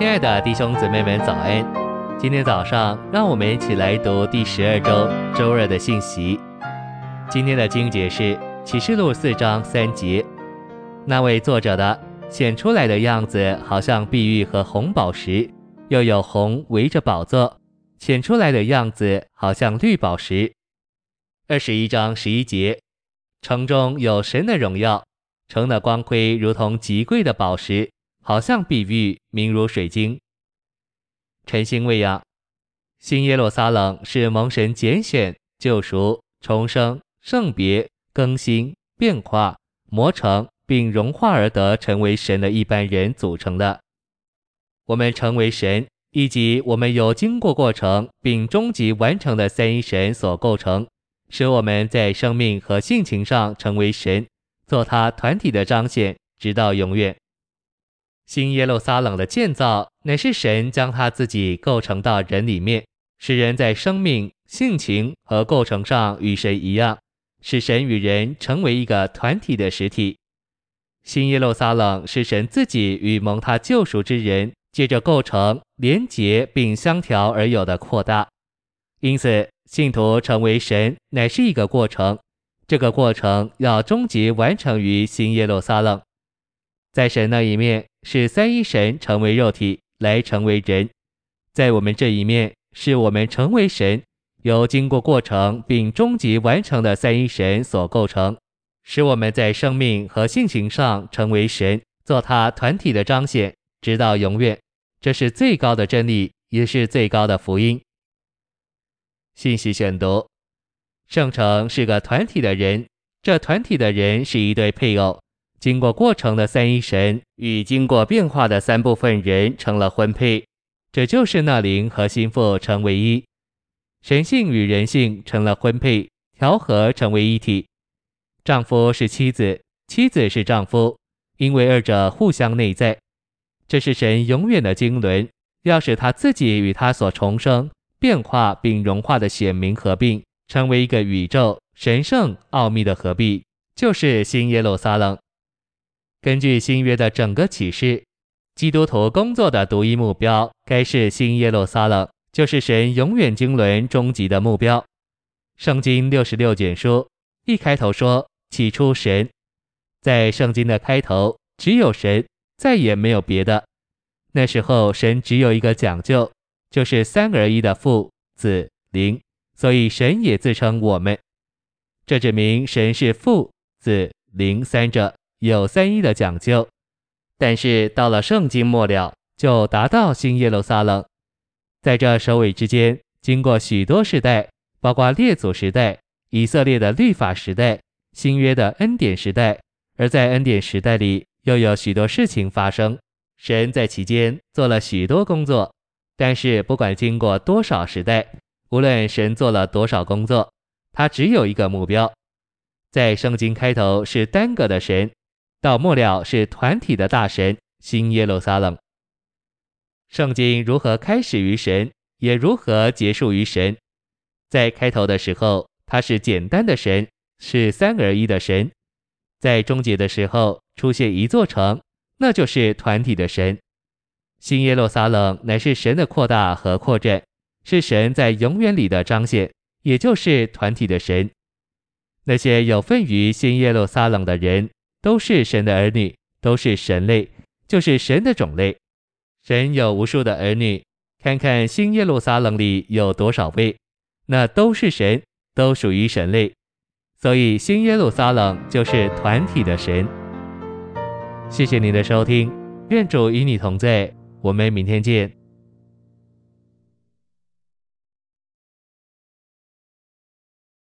亲爱的弟兄姊妹们，早安！今天早上，让我们一起来读第十二周周二的信息。今天的经节是启示录四章三节。那位作者的显出来的样子，好像碧玉和红宝石，又有红围着宝座，显出来的样子好像绿宝石。二十一章十一节，城中有神的荣耀，城的光辉如同极贵的宝石。好像碧玉，明如水晶。晨星未养，新耶路撒冷是蒙神拣选、救赎、重生、圣别、更新、变化、磨成并融化而得成为神的一般人组成的。我们成为神，以及我们有经过过程并终极完成的三一神所构成，使我们在生命和性情上成为神，做他团体的彰显，直到永远。新耶路撒冷的建造，乃是神将他自己构成到人里面，使人在生命、性情和构成上与神一样，使神与人成为一个团体的实体。新耶路撒冷是神自己与蒙他救赎之人借着构成、连结并相调而有的扩大。因此，信徒成为神乃是一个过程，这个过程要终极完成于新耶路撒冷。在神那一面使三一神成为肉体来成为人，在我们这一面是我们成为神，由经过过程并终极完成的三一神所构成，使我们在生命和性情上成为神，做他团体的彰显，直到永远。这是最高的真理，也是最高的福音。信息选读：圣城是个团体的人，这团体的人是一对配偶。经过过程的三一神与经过变化的三部分人成了婚配，这就是那灵和心腹成为一，神性与人性成了婚配，调和成为一体。丈夫是妻子，妻子是丈夫，因为二者互相内在。这是神永远的经纶，要使他自己与他所重生、变化并融化的显明合并，成为一个宇宙神圣奥秘的合璧，就是新耶路撒冷。根据新约的整个启示，基督徒工作的独一目标，该是新耶路撒冷，就是神永远经纶终极的目标。圣经六十六卷书一开头说：“起初神。”在圣经的开头只有神，再也没有别的。那时候神只有一个讲究，就是三而一的父、子、灵，所以神也自称我们。这指明神是父、子、灵三者。有三一的讲究，但是到了圣经末了，就达到新耶路撒冷。在这首尾之间，经过许多时代，包括列祖时代、以色列的律法时代、新约的恩典时代，而在恩典时代里，又有许多事情发生。神在其间做了许多工作，但是不管经过多少时代，无论神做了多少工作，他只有一个目标。在圣经开头是单个的神。到末了是团体的大神，新耶路撒冷。圣经如何开始于神，也如何结束于神。在开头的时候，他是简单的神，是三而一的神；在终结的时候，出现一座城，那就是团体的神。新耶路撒冷乃是神的扩大和扩展，是神在永远里的彰显，也就是团体的神。那些有份于新耶路撒冷的人。都是神的儿女，都是神类，就是神的种类。神有无数的儿女，看看新耶路撒冷里有多少位，那都是神，都属于神类。所以新耶路撒冷就是团体的神。谢谢您的收听，愿主与你同在，我们明天见。